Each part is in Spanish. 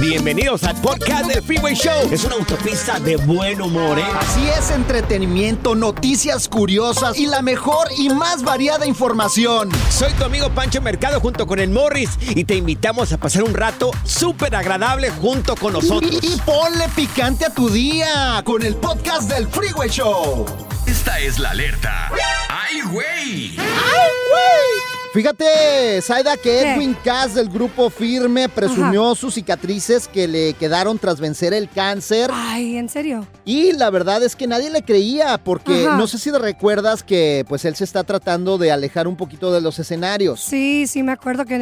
Bienvenidos al podcast del Freeway Show. Es una autopista de buen humor, ¿eh? Así es, entretenimiento, noticias curiosas y la mejor y más variada información. Soy tu amigo Pancho Mercado junto con el Morris y te invitamos a pasar un rato súper agradable junto con nosotros. Y, y ponle picante a tu día con el podcast del Freeway Show. Esta es la alerta. ¡Ay, güey! ¡Ay, güey! Fíjate, Saida, que Edwin Cass del grupo Firme presumió sus cicatrices que le quedaron tras vencer el cáncer. Ay, ¿en serio? Y la verdad es que nadie le creía, porque Ajá. no sé si recuerdas que pues él se está tratando de alejar un poquito de los escenarios. Sí, sí, me acuerdo que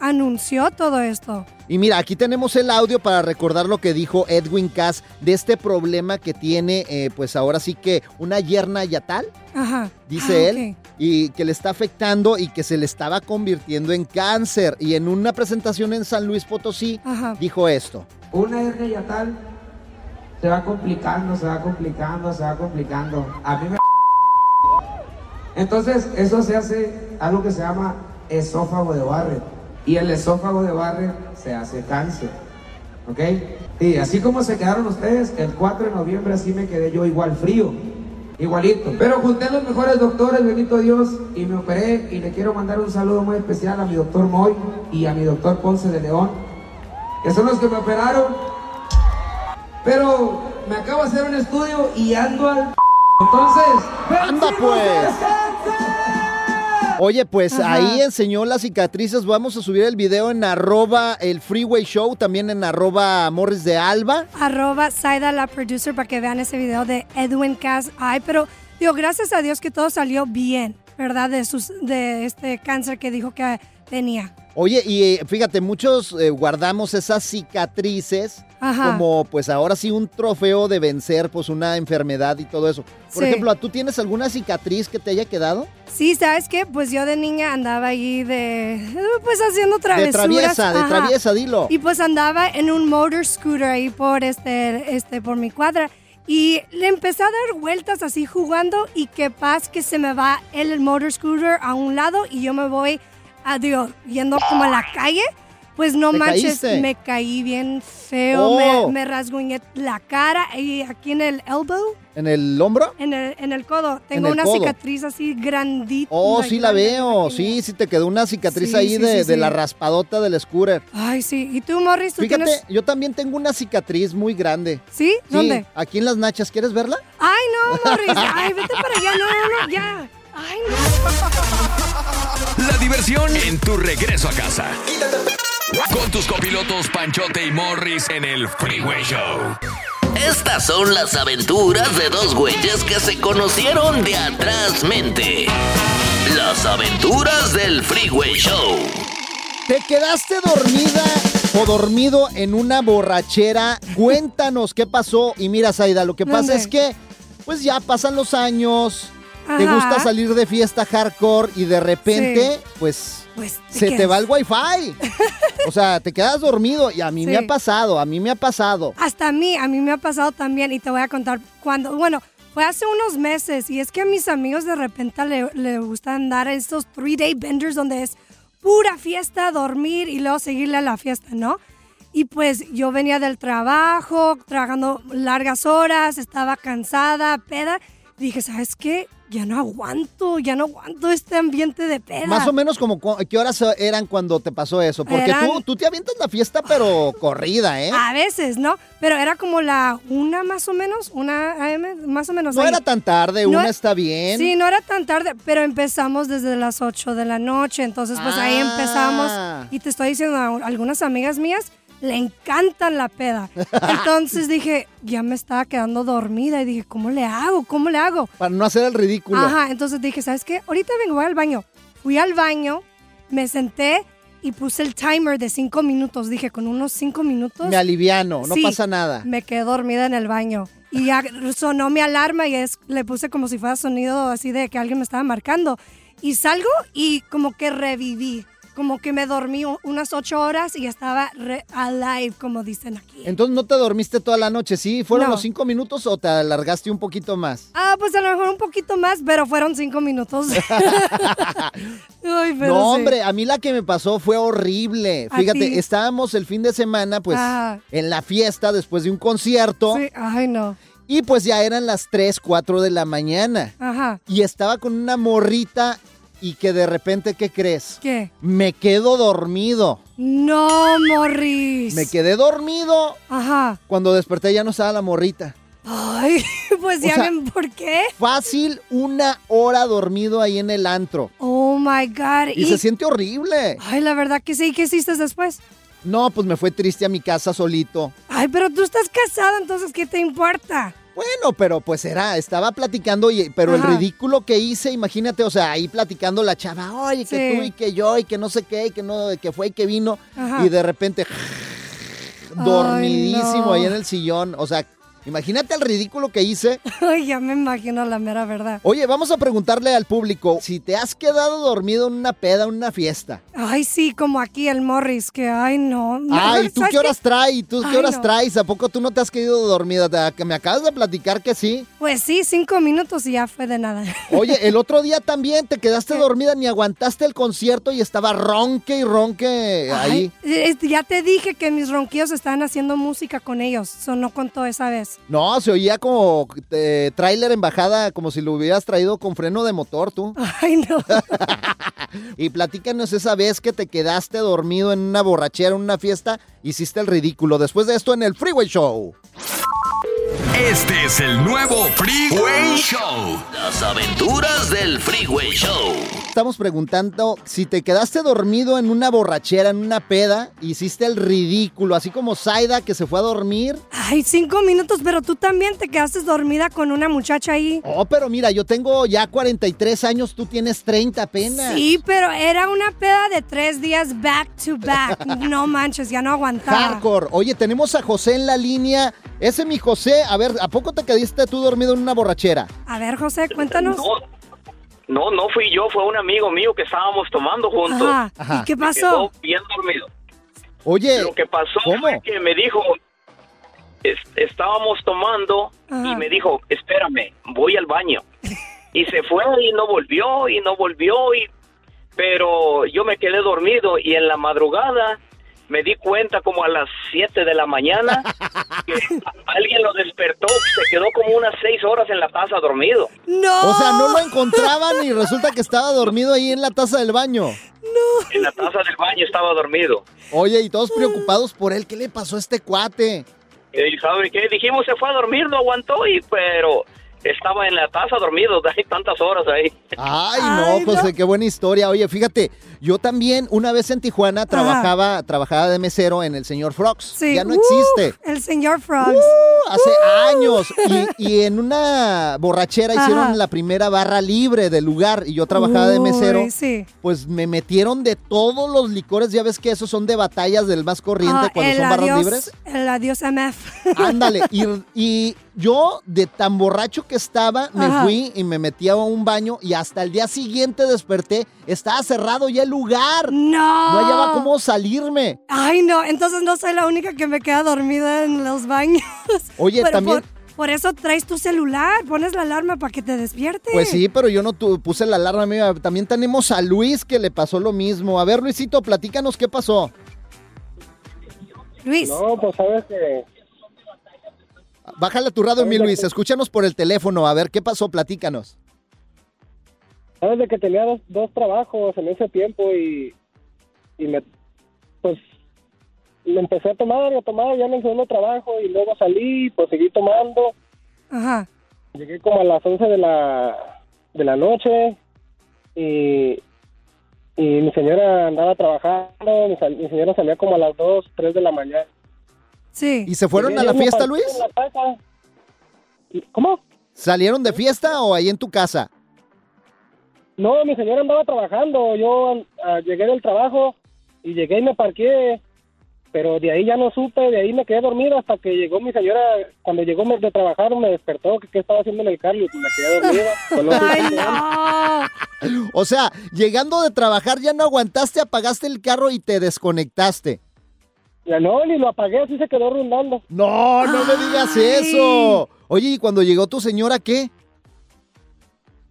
anunció todo esto. Y mira, aquí tenemos el audio para recordar lo que dijo Edwin Cass de este problema que tiene, eh, pues ahora sí que una yerna yatal, Ajá. dice Ah, él, y que le está afectando y que se le estaba convirtiendo en cáncer. Y en una presentación en San Luis Potosí Ajá. dijo esto. Una hernia yatal se va complicando, se va complicando, se va complicando. A mí me... Entonces, eso se hace algo que se llama esófago de Barrett. Y el esófago de Barrett se hace cáncer. ¿Ok? Y así como se quedaron ustedes, el 4 de noviembre así me quedé yo igual frío. Igualito. Pero junté a los mejores doctores, bendito Dios, y me operé. Y le quiero mandar un saludo muy especial a mi doctor Moy y a mi doctor Ponce de León, que son los que me operaron. Pero me acabo de hacer un estudio y ando al. Entonces, ¡Anda pues! Oye, pues Ajá. ahí enseñó las cicatrices. Vamos a subir el video en arroba el Freeway Show, también en arroba Morris de Alba. Arroba Saida, la producer, para que vean ese video de Edwin Cass. Ay, pero digo, gracias a Dios que todo salió bien, ¿verdad? De, sus, de este cáncer que dijo que tenía. Oye, y eh, fíjate, muchos eh, guardamos esas cicatrices Ajá. como pues ahora sí un trofeo de vencer pues una enfermedad y todo eso. Por Sí. ejemplo, ¿tú tienes alguna cicatriz que te haya quedado? Sí, ¿sabes qué? Pues yo de niña andaba ahí de, pues haciendo travesuras. De traviesa, de traviesa, dilo. Y pues andaba en un motor scooter ahí por este, este, por mi cuadra. Y le empecé a dar vueltas así jugando y que paz que se me va el motor scooter a un lado y yo me voy, a, digo, yendo como a la calle. Pues no ¿Te manches, caíste? me caí bien feo, Oh. me, me rasguñé la cara y aquí en el elbow, ¿En el hombro? en el, en el codo, tengo el una codo. cicatriz así grandita. Oh, sí la grande, veo. Sí, sí te quedó una cicatriz Sí, ahí sí, de, sí, de sí. la raspadota del scooter. Ay, sí. ¿Y tú, Morris, tú Fíjate, tienes...? yo también tengo una cicatriz muy grande. ¿Sí? Sí, ¿Dónde? Aquí en las nachas, ¿quieres verla? Ay, no, Morris. Ay, vete para allá. No, no, no, ya. Ay, no. La diversión en tu regreso a casa. Con tus copilotos Panchote y Morris en el Freeway Show. Estas son las aventuras de dos güeyes que se conocieron de atrás mente. Las aventuras del Freeway Show. ¿Te quedaste dormida o dormido en una borrachera? Cuéntanos qué pasó. Y mira, Zaida, lo que pasa ¿Dónde? es que, pues ya pasan los años, te gusta salir de fiesta hardcore y de repente, Sí. pues, Pues, ¿te se te va el wifi. o sea, te quedas dormido y a mí me ha pasado, a mí me ha pasado. Hasta a mí, a mí me ha pasado también y te voy a contar cuando, bueno, fue hace unos meses y es que a mis amigos de repente le, le gustan dar estos three day benders donde es pura fiesta, dormir y luego seguirle a la fiesta, ¿no? Y pues yo venía del trabajo, trabajando largas horas, estaba cansada, peda. Dije, ¿sabes qué? Ya no aguanto, ya no aguanto este ambiente de peda. Más o menos como qué horas eran cuando te pasó eso, porque Eran- tú, tú te avientas la fiesta pero corrida, ¿eh? A veces, ¿no? Pero era como la una más o menos, una AM, más o menos. No ahí. era tan tarde, No una e- está bien. Sí, no era tan tarde, pero empezamos desde las 8 de la noche, entonces pues ahí Ah. empezamos y te estoy diciendo, a algunas amigas mías le encantan la peda. Entonces dije, ya me estaba quedando dormida y dije, ¿cómo le hago? ¿Cómo le hago? Para no hacer el ridículo. Ajá, entonces dije, ¿sabes qué? Ahorita vengo, voy al baño. Fui al baño, me senté y puse el timer de cinco minutos. Dije, con unos cinco minutos. Me aliviano, no Sí, pasa nada. Me quedé dormida en el baño. Y ya sonó mi alarma y es, le puse como si fuera sonido así de que alguien me estaba marcando. Y salgo y como que reviví. Como que me dormí unas ocho horas y estaba re- alive, como dicen aquí. Entonces no te dormiste toda la noche, ¿sí? ¿Fueron No. los cinco minutos o te alargaste un poquito más? Ah, pues a lo mejor un poquito más, pero fueron cinco minutos. Ay, pero no, sí. hombre, a mí la que me pasó fue horrible. ¿A Fíjate, ti? estábamos el fin de semana, pues, en la fiesta después de un concierto. Sí, ay, no. Y pues ya eran las 3, 4 de la mañana. Ajá. Y estaba con una morrita y que de repente, ¿qué crees? ¿Qué? Me quedo dormido. No, Morris. Me quedé dormido. Ajá. Cuando desperté ya no estaba la morrita. Ay, pues O ya sea- ven por qué. Fácil una hora dormido ahí en el antro. Oh my God. Y, se siente horrible. Ay, la verdad que sí. ¿Qué hiciste después? No, pues me fue triste a mi casa solito. Ay, pero tú estás casada, entonces, ¿qué te importa? Bueno, pero pues era, estaba platicando, y, pero Ajá. el ridículo que hice, imagínate, o sea, ahí platicando la chava, oye, que tú y que yo y que no sé qué, y que no, que fue y que vino, Ajá. y de repente dormidísimo no. ahí en el sillón, o sea, imagínate el ridículo que hice. Ay, ya me imagino la mera verdad. Oye, vamos a preguntarle al público si te has quedado dormido en una peda, en una fiesta. Ay, sí, como aquí el Morris, que ay, no. no, Ay, ¿tú ¿sabes qué horas traes? ¿Tú Ay, qué horas no. traes? ¿A poco tú no te has quedado dormida? Que me acabas de platicar que sí. Pues sí, cinco minutos y ya fue de nada. Oye, el otro día también te quedaste dormida, ni aguantaste el concierto y estaba ronque y ronque ahí. Ay, ya te dije que mis ronquillos estaban haciendo música con ellos. Sonó con todo esa vez. No, se oía como eh, tráiler en bajada, como si lo hubieras traído con freno de motor tú. Ay, no. Y platícanos esa vez que te quedaste dormido en una borrachera, en una fiesta, hiciste el ridículo. Después de esto en el Freeway Show. Este es el nuevo Freeway Show. Las aventuras del Freeway Show. Estamos preguntando si te quedaste dormido en una borrachera, en una peda, hiciste el ridículo, así como Zaida que se fue a dormir. Ay, cinco minutos, pero tú también te quedaste dormida con una muchacha ahí. Oh, pero mira, yo tengo ya 43 años, tú tienes 30 apenas. Sí, pero era una peda de tres días back to back. No manches, ya no aguantaba. Hardcore. Oye, tenemos a José en la línea. Ese mi José, a ver, ¿a poco te quedaste tú dormido en una borrachera? A ver, José, cuéntanos. No, no fui yo, fue un amigo mío que estábamos tomando juntos. Ajá. Ajá. ¿Y qué Me pasó? quedó bien dormido. Oye, Lo que pasó ¿cómo? fue que me dijo, es- estábamos tomando Ajá. y me dijo, espérame, voy al baño. Y se fue y no volvió y no volvió y pero yo me quedé dormido y en la madrugada me di cuenta como a las 7 de la mañana que alguien lo despertó, se quedó como unas 6 horas en la taza dormido. No. o sea, no lo encontraban y resulta que estaba dormido ahí en la taza del baño. En la taza del baño estaba dormido. Oye, y todos preocupados por él. ¿Qué le pasó a este cuate? Y ¿sabe qué? Dijimos se fue a dormir, no aguantó y pero estaba en la taza dormido, hay tantas horas ahí. Ay, no, Ay, no. José, qué buena historia. Oye, fíjate, yo también una vez en Tijuana trabajaba, trabajaba de mesero en el señor Frogs. Sí. Ya no Uf, existe. el señor Frogs. Uh, hace años. Y, y en una borrachera Ajá. hicieron la primera barra libre del lugar y yo trabajaba de mesero. sí. Pues me metieron de todos los licores. Ya ves que esos son de batallas del más corriente Ah, cuando son barras libres. El adiós MF. Ándale. Y, y yo, de tan borracho que estaba, me Ajá. fui y me metí a un baño y hasta el día siguiente desperté. Estaba cerrado ya el lugar. No. No hallaba cómo salirme. Ay, no, entonces no soy la única que me queda dormida en los baños. Oye, Pero también- Por, por eso traes tu celular, pones la alarma para que te despierte. Pues sí, pero yo no tu- puse la alarma mía. También tenemos a Luis que le pasó lo mismo. A ver, Luisito, platícanos qué pasó. Luis. No, pues sabes que Bájale tu radio, mi Luis. Escúchanos por el teléfono. A ver, ¿qué pasó? Platícanos. Sabes de que tenía dos, dos trabajos en ese tiempo y, y me, pues, me empecé a tomar y a tomar ya en el segundo trabajo y luego salí, pues seguí tomando. Ajá. Llegué como a las 11 de la, de la noche y, y mi señora andaba trabajando, mi, sal- mi señora salía como a las 2, 3 de la mañana. Sí. ¿Y se fueron a la fiesta, Luis? ¿Cómo? ¿Salieron de fiesta o ahí en tu casa? No, mi señora andaba trabajando. Yo ah, llegué del trabajo y llegué y me parqué. Pero de ahí ya no supe, de ahí me quedé dormido hasta que llegó mi señora. Cuando llegó de trabajar me despertó que qué estaba haciendo en el carro y me quedé dormida. Ay, no. O sea, llegando de trabajar ya no aguantaste, apagaste el carro y te desconectaste. Ya no, ni lo apagué, así se quedó rondando. No, no me digas Ay. eso. Oye, ¿y cuando llegó tu señora qué?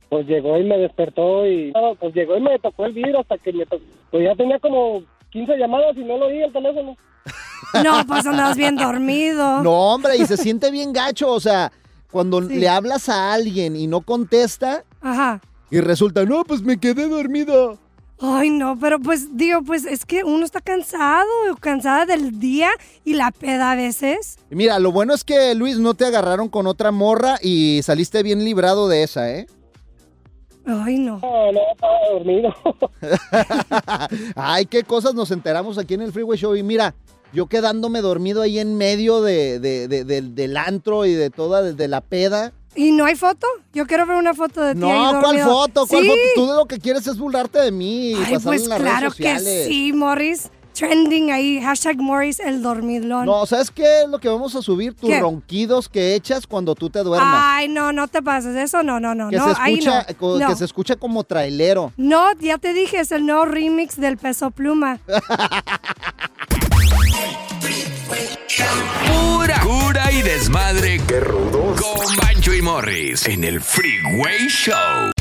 Pues llegó y me despertó y no, pues llegó y me tocó el vidrio hasta que me tocó. Pues ya tenía como 15 llamadas y no lo oí el teléfono. No, pues andabas bien dormido. No, hombre, y se siente bien gacho. O sea, cuando Sí. le hablas a alguien y no contesta Ajá. y resulta, no, pues me quedé dormido. Ay, no, pero pues digo, pues es que uno está cansado, cansada del día y la peda a veces. Mira, lo bueno es que Luis no te agarraron con otra morra y saliste bien librado de esa, ¿eh? Ay, no. No, no, estaba dormido. Ay, qué cosas nos enteramos aquí en el Freeway Show. Y mira, yo quedándome dormido ahí en medio de, de- de- del- del antro y de toda, de la peda. ¿Y no hay foto? Yo quiero ver una foto de ti. ahí No, ¿cuál dormido. foto? ¿Cuál ¿Sí? foto? Tú de lo que quieres es burlarte de mí y Ay, pues en las claro redes que sociales. sí, Morris. Trending ahí, hashtag Morris el dormilón. No, ¿sabes qué es lo que vamos a subir? Tus ¿Qué? ronquidos que echas cuando tú te duermas. Ay, no, no te pases. Eso no, no, no. que, no, se ahí escucha, no. co- No. que se escucha como trailero. No, ya te dije, es el nuevo remix del peso pluma. Pura cura y desmadre. ¡Qué rudos! Con Bancho y Morris en el Freeway Show.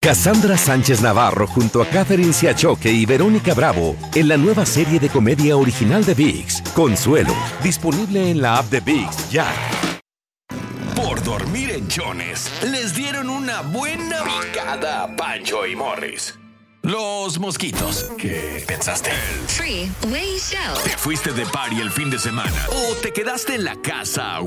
Cassandra Sánchez Navarro junto a Catherine Siachoque y Verónica Bravo en la nueva serie de comedia original de VIX, Consuelo, disponible en la app de VIX ya. Por dormir en chones, les dieron una buena picada a Pancho y Morris. Los mosquitos. ¿Qué pensaste? Freeway Show. ¿Te fuiste de party el fin de semana? ¿O te quedaste en la casa?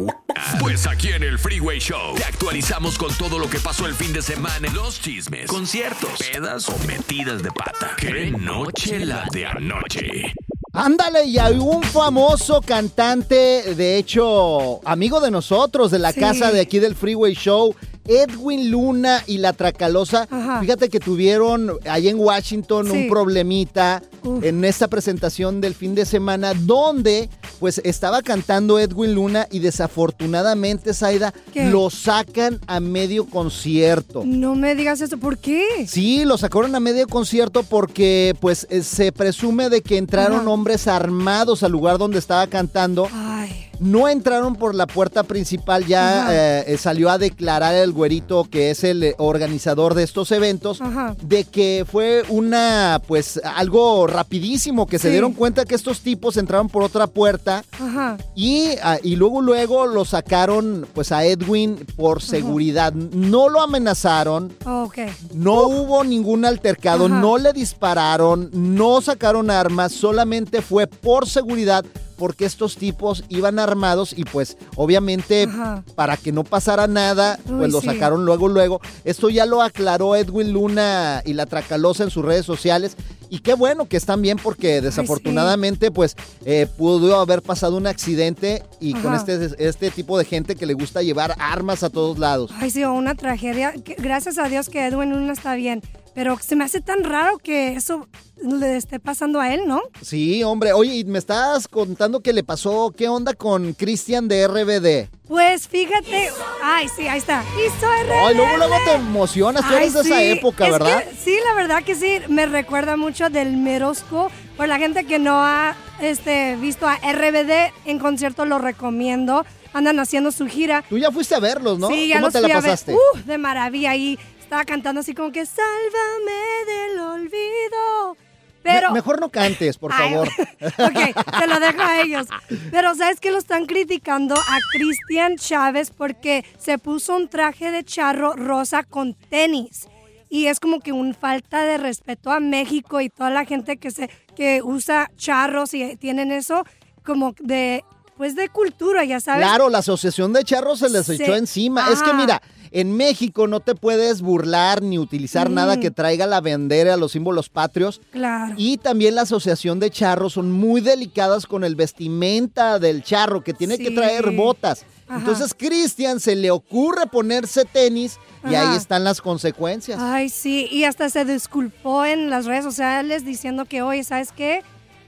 Pues aquí en el Freeway Show te actualizamos con todo lo que pasó el fin de semana. Los chismes, conciertos, pedas o metidas de pata. ¡Qué noche la de anoche! Ándale, y hay un famoso cantante, de hecho, amigo de nosotros, de la Sí. casa de aquí del Freeway Show, Edwin Luna y la Tracalosa. Ajá. Fíjate que tuvieron ahí en Washington Sí. un problemita Uf. en esta presentación del fin de semana, donde pues estaba cantando Edwin Luna y desafortunadamente, Zaida, ¿Qué? lo sacan a medio concierto. No me digas eso, ¿por qué? Sí, lo sacaron a medio concierto porque pues eh, se presume de que entraron Ajá. hombres armados al lugar donde estaba cantando. Ay, No entraron por la puerta principal, ya eh, eh, salió a declarar el güerito que es el eh, organizador de estos eventos Ajá. de que fue una pues algo rapidísimo que se dieron cuenta que estos tipos entraron por otra puerta ajá. y, ah, y luego luego lo sacaron pues a Edwin por seguridad. No lo amenazaron, Ok. no hubo ningún altercado, no le dispararon, no sacaron armas, solamente fue por seguridad porque estos tipos iban armados y pues obviamente Ajá. para que no pasara nada, pues Uy, lo sí. sacaron luego luego. Esto ya lo aclaró Edwin Luna y la Tracalosa en sus redes sociales y qué bueno que están bien porque desafortunadamente pues eh, pudo haber pasado un accidente y con este, este tipo de gente que le gusta llevar armas a todos lados. Ay, sí, una tragedia. Gracias a Dios que Edwin Luna está bien. Pero se me hace tan raro que eso le esté pasando a él, ¿no? Sí, hombre. Oye, y me estás contando que le pasó, ¿qué onda con Cristian de RBD? Pues fíjate, ay, sí, ahí está. Hizo Ay, luego, luego te emocionas, tú Ay, eres de esa época, es ¿verdad? que sí, la verdad que sí, me recuerda mucho del school. Por la gente que no ha este, visto a RBD en concierto, lo recomiendo. Andan haciendo su gira. Tú ya fuiste a verlos, ¿no? Sí, ya ¿Cómo los te fui la a ver. pasaste? Uh, de maravilla. Y estaba cantando así como que sálvame del olvido. Pero... Me- mejor no cantes, por Ay, favor. ok, se lo dejo a ellos. Pero ¿sabes qué? Lo están criticando a Cristian Chávez porque se puso un traje de charro rosa con tenis. Y es como que un falta de respeto a México y toda la gente que se que usa charros y tienen eso como de pues de cultura, ya sabes. Claro, la asociación de charros se les echó encima. Es que Ajá. mira, en México no te puedes burlar ni utilizar Mm. nada que traiga la bandera, los símbolos patrios. Claro. Y también la asociación de charros son muy delicadas con el vestimenta del charro, que tiene que traer botas. Ajá. Entonces, Cristian se le ocurre ponerse tenis y Ajá. ahí están las consecuencias. Ay, sí, y hasta se disculpó en las redes sociales diciendo que, oye, ¿sabes qué?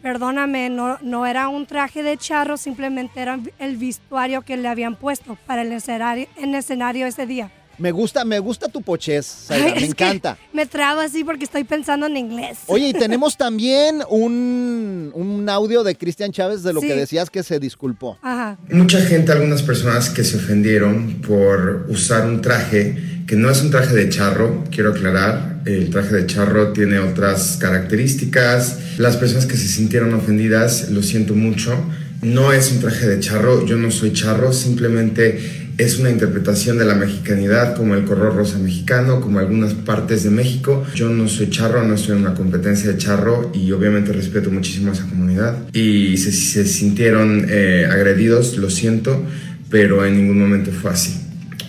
Perdóname, no, no era un traje de charro, simplemente era el vestuario que le habían puesto para el escenario, en escenario ese día. Me gusta, me gusta tu pochez, Zaira, Ay, me es que encanta. Me trabo así porque estoy pensando en inglés. Oye, y tenemos también un, un audio de Cristian Chávez de lo Sí. que decías que se disculpó. Ajá. Mucha gente, algunas personas que se ofendieron por usar un traje que no es un traje de charro, quiero aclarar, el traje de charro tiene otras características. Las personas que se sintieron ofendidas, lo siento mucho, no es un traje de charro, yo no soy charro, simplemente es una interpretación de la mexicanidad como el color rosa mexicano, como algunas partes de México. Yo no soy charro, no estoy en una competencia de charro y obviamente respeto muchísimo a esa comunidad. Y si se, se sintieron eh, agredidos, lo siento, pero en ningún momento fue así.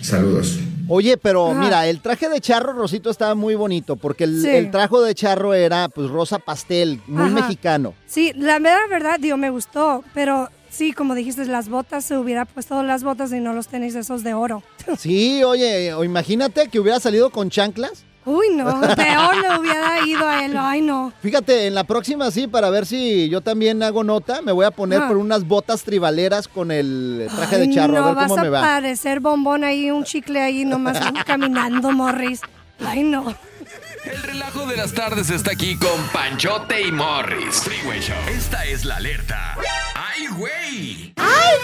Saludos. Oye, pero Ajá. mira, el traje de charro Rosito estaba muy bonito porque el, Sí. el traje de charro era pues rosa pastel, muy Ajá. mexicano. Sí, la mera verdad, digo, me gustó, pero sí, como dijiste, las botas, se hubiera puesto las botas y no los tenis esos de oro. Sí, oye, o imagínate que hubiera salido con chanclas. Uy, no, peor le hubiera ido a él, ay no. Fíjate, en la próxima sí, para ver si yo también hago nota, me voy a poner Ajá. por unas botas tribaleras con el traje Ay, de charro, no, a ver vas cómo me va. parecer bombón ahí, un chicle ahí nomás caminando, Morris. Ay, no. El relajo de las tardes está aquí con Panchote y Morris. Freeway Show. Esta es la alerta. ¡Ay, güey! ¡Ay,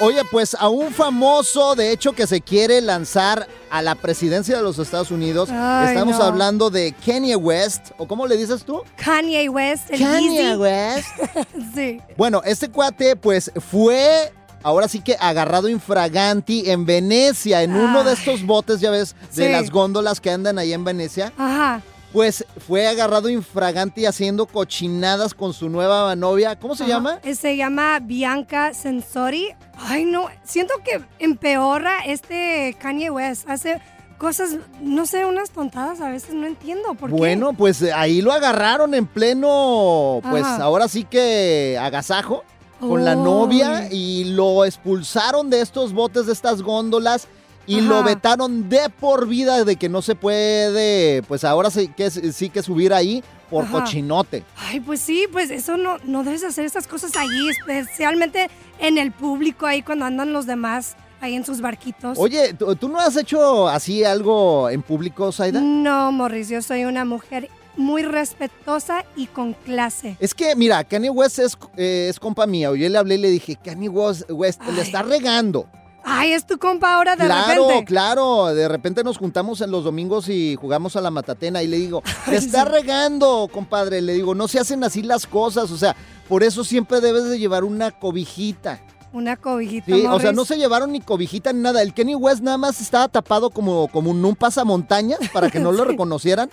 güey! Oye, pues a un famoso, de hecho, que se quiere lanzar a la presidencia de los Estados Unidos, Ay, estamos no. hablando de Kanye West, o ¿cómo le dices tú? Kanye West, el Kanye. West. sí. Bueno, este cuate pues fue ahora sí que agarrado infraganti en Venecia, en uno de estos botes, ya ves, de Sí. las góndolas que andan ahí en Venecia. Ajá. Pues fue agarrado infraganti haciendo cochinadas con su nueva novia. ¿Cómo se Ajá. llama? Eh, Se llama Bianca Sensori. Ay, no, siento que empeora este Kanye West. Hace cosas, no sé, unas tontadas a veces, no entiendo por qué. Bueno, pues eh, ahí lo agarraron en pleno, pues Ajá. ahora sí que agasajo con la novia y lo expulsaron de estos botes, de estas góndolas y Ajá. lo vetaron de por vida de que no se puede, pues ahora sí que, sí que subir ahí por Ajá. cochinote. Ay, pues sí, pues eso no, no debes hacer estas cosas allí, especialmente en el público ahí cuando andan los demás ahí en sus barquitos. Oye, ¿tú, tú no has hecho así algo en público, Saida? No, Morris, yo soy una mujer muy respetuosa y con clase. Es que, mira, Kanye West es, eh, es compa mía. Yo le hablé y le dije, Kanye West, West, le está regando. Ay, es tu compa ahora de claro, repente. claro. De repente nos juntamos en los domingos y jugamos a la matatena y le digo, te está regando, compadre. Le digo, no se hacen así las cosas. O sea, por eso siempre debes de llevar una cobijita. Una cobijita. Sí, o sea, no se llevaron ni cobijita ni nada. El Kenny West nada más estaba tapado como, como un pasamontañas para que no lo reconocieran.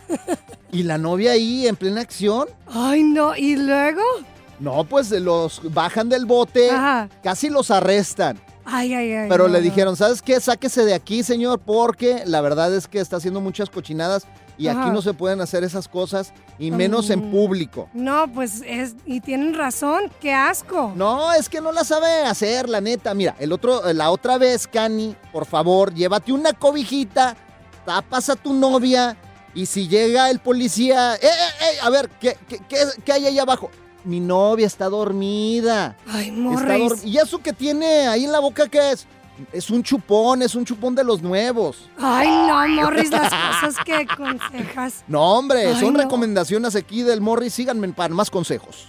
Y la novia ahí en plena acción. Ay, no, ¿y luego? No, pues los bajan del bote, Ajá. casi los arrestan. Ay, ay, ay. Pero no, le dijeron, ¿sabes qué? Sáquese de aquí, señor, porque la verdad es que está haciendo muchas cochinadas y aquí no se pueden hacer esas cosas y menos en Mm. público. No, pues es, y tienen razón, qué asco. No, es que no la sabe hacer, la neta. Mira, el otro, la otra vez, Cani, por favor, llévate una cobijita, tapas a tu novia Y si llega el policía, ¡eh, eh, eh! A ver, ¿qué, qué, qué- qué hay ahí abajo? Mi novia está dormida. Ay, Está Morris. dor- ¿Y eso que tiene ahí en la boca qué es? Es un chupón, es un chupón de los nuevos. Ay, no, Morris, las cosas que aconsejas. No, hombre, Ay, son no. recomendaciones aquí del Morris. Síganme para más consejos.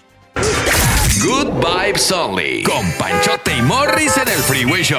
Good Vibes Only. Con Panchote y Morris en el Freeway Show.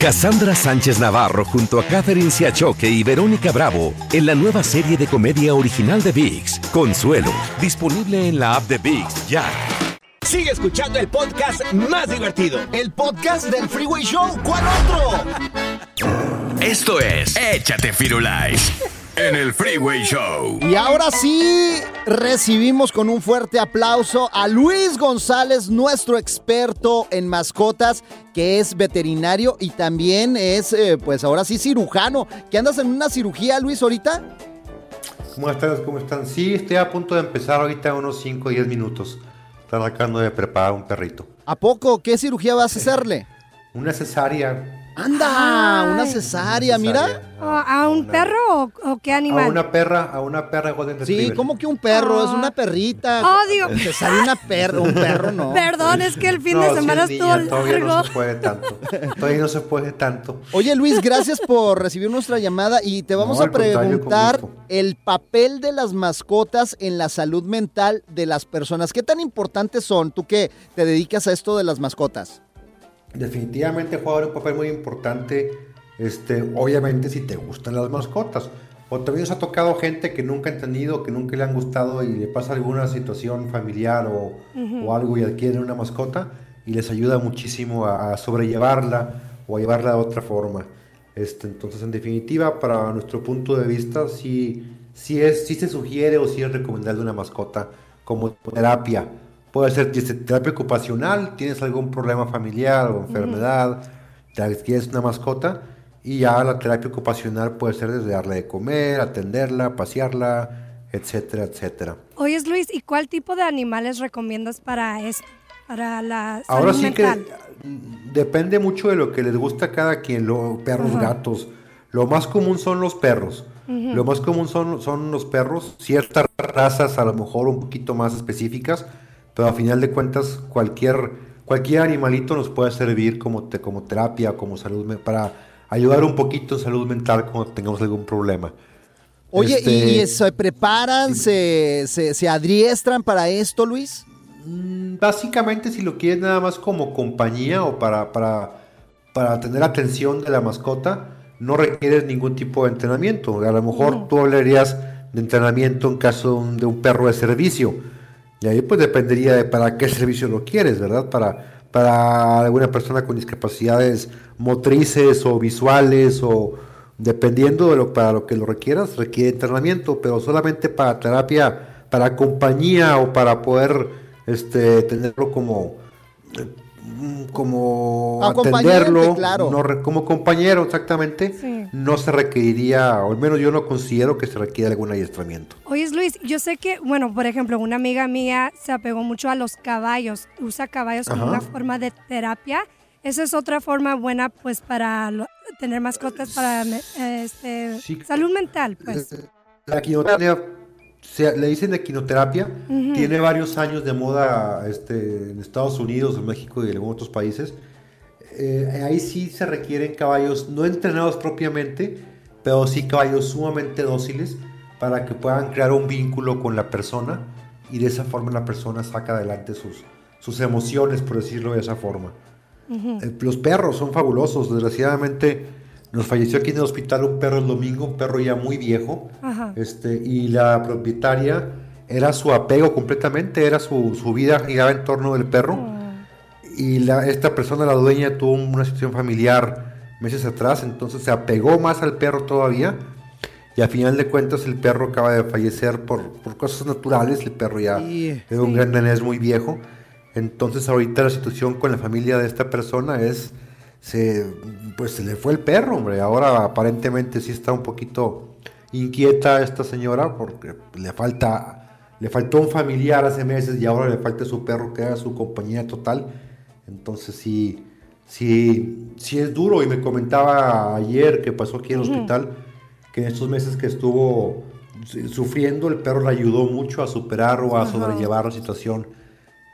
Cassandra Sánchez Navarro junto a Catherine Siachoque y Verónica Bravo en la nueva serie de comedia original de VIX, Consuelo, disponible en la app de VIX ya. Sigue escuchando el podcast más divertido. El podcast del Freeway Show. ¿Cuál otro? Esto es Échate Firulais en el Freeway Show. Y ahora sí, recibimos con un fuerte aplauso a Luis González, nuestro experto en mascotas, que es veterinario y también es, eh, pues ahora sí, cirujano. ¿Que andas en una cirugía, Luis, ahorita? Buenas tardes, ¿cómo están? Sí, estoy a punto de empezar ahorita unos 5 o 10 minutos. Están acabando de preparar un perrito. ¿A poco? ¿Qué cirugía vas a hacerle? Una cesárea. Anda, Ay. una cesárea, mira. ¿A a un perro o, o qué animal? A una perra, a una perra Golden Sí, como que un perro, es una perrita. Odio. Cesárea una perra, un perro no. Perdón, es que el fin No, de semana es estuvo niña, Todavía no largo. se puede tanto. Todavía no se puede tanto. Oye Luis, gracias por recibir nuestra llamada y te vamos No, a preguntar el papel de las mascotas en la salud mental de las personas. ¿Qué tan importantes son tú que te dedicas a esto de las mascotas? Definitivamente juega un papel muy importante, este, obviamente si te gustan las mascotas. O también os ha tocado gente que nunca ha entendido, que nunca le han gustado y le pasa alguna situación familiar o, algo y adquieren una mascota y les ayuda muchísimo a, a sobrellevarla o a llevarla de otra forma. Este, entonces, en definitiva, para nuestro punto de vista, sí, sí, es, sí se sugiere o sí es recomendable una mascota como terapia. Puede ser terapia ocupacional, tienes algún problema familiar o enfermedad, te adquieres una mascota y ya la terapia ocupacional puede ser desde darle de comer, atenderla, pasearla, etcétera, etcétera. Oyes, Luis, ¿y cuál tipo de animales recomiendas para esto? Para la salud Ahora sí mental. que depende mucho de lo que les gusta a cada quien, lo, perros, Ajá. gatos. Lo más común son los perros. Ujú. Lo más común son, son los perros, ciertas razas a lo mejor un poquito más específicas, pero a final de cuentas cualquier, cualquier animalito nos puede servir como, te- como terapia, como salud, para ayudar un poquito en salud mental cuando tengamos algún problema. Oye, Este, ¿y se preparan, se, se, se adiestran para esto, Luis? Básicamente, si lo quieres nada más como compañía o para, para, para tener atención de la mascota, no requieres ningún tipo de entrenamiento. A lo mejor tú hablarías de entrenamiento en caso de un, de un perro de servicio. Y ahí pues dependería de para qué servicio lo quieres, ¿verdad? Para, para alguna persona con discapacidades motrices o visuales o dependiendo de lo para lo que lo requieras, requiere entrenamiento, pero solamente para terapia, para compañía o para poder este tenerlo como como Acompañante, atenderlo, claro. no re- como compañero exactamente, Sí. no se requeriría, o al menos yo no considero que se requiera algún adiestramiento. Oyes, Luis, yo sé que, bueno, por ejemplo, una amiga mía se apegó mucho a los caballos, usa caballos como Ajá. una forma de terapia. Esa es otra forma buena, pues, para lo- tener mascotas para eh, este, salud mental, pues. La quinoterapia, se- le dicen de quinoterapia, Ujú. tiene varios años de moda este, en Estados Unidos, en México y en otros países. Eh, ahí sí se requieren caballos no entrenados propiamente, pero sí caballos sumamente dóciles para que puedan crear un vínculo con la persona y de esa forma la persona saca adelante sus, sus emociones, por decirlo de esa forma. Eh, Los perros son fabulosos. Desgraciadamente nos falleció aquí en el hospital un perro el domingo, un perro ya muy viejo. Ajá. Este, y la propietaria era su apego completamente, era su, su vida giraba en torno del perro. Y la, esta persona, la dueña, tuvo una situación familiar meses atrás, entonces se apegó más al perro todavía. Y a final de cuentas el perro acaba de fallecer por, por cosas naturales, el perro ya Sí, era un gran danés muy viejo. Entonces ahorita la situación con la familia de esta persona es, se, pues se le fue el perro, hombre. Ahora aparentemente sí está un poquito inquieta esta señora porque le falta, le faltó un familiar hace meses y ahora le falta su perro que era su compañía total. Entonces sí, sí, sí es duro y me comentaba ayer que pasó aquí en el hospital que en estos meses que estuvo su- sufriendo el perro le ayudó mucho a superar o a sobrellevar la situación.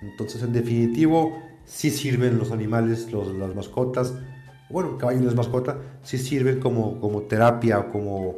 Entonces, en definitivo, sí sirven los animales, los, las mascotas. Bueno, un caballo no es mascota, sí sirven como, como terapia o como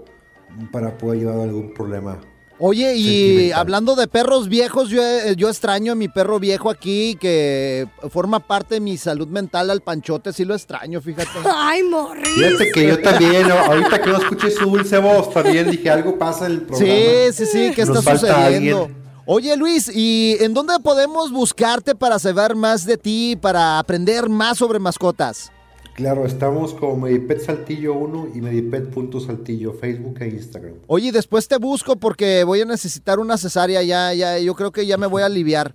para poder llevar algún problema. Oye, y hablando de perros viejos, yo, eh, yo extraño a mi perro viejo aquí que forma parte de mi salud mental al panchote, sí lo extraño, fíjate. Ay, Morris. Fíjate que yo también, ahorita que no escuché su dulce voz, también dije algo pasa en el programa. Sí, sí, sí, ¿qué Nos está falta sucediendo? alguien. Oye Luis, ¿y en dónde podemos buscarte para saber más de ti, para aprender más sobre mascotas? Claro, estamos como Medipet Saltillo 1 y Medipet.saltillo, Facebook e Instagram. Oye, después te busco porque voy a necesitar una cesárea ya, ya, yo creo que ya me voy a aliviar.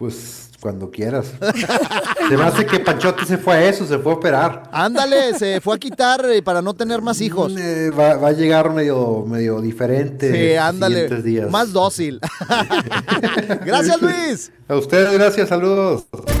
Pues cuando quieras. se me hace que Panchote se fue a eso, se fue a operar. Ándale, se fue a quitar eh, para no tener más hijos. Eh, va, va a llegar medio, medio diferente. Sí, ándale, días. más dócil. Gracias Luis. A ustedes, gracias, saludos.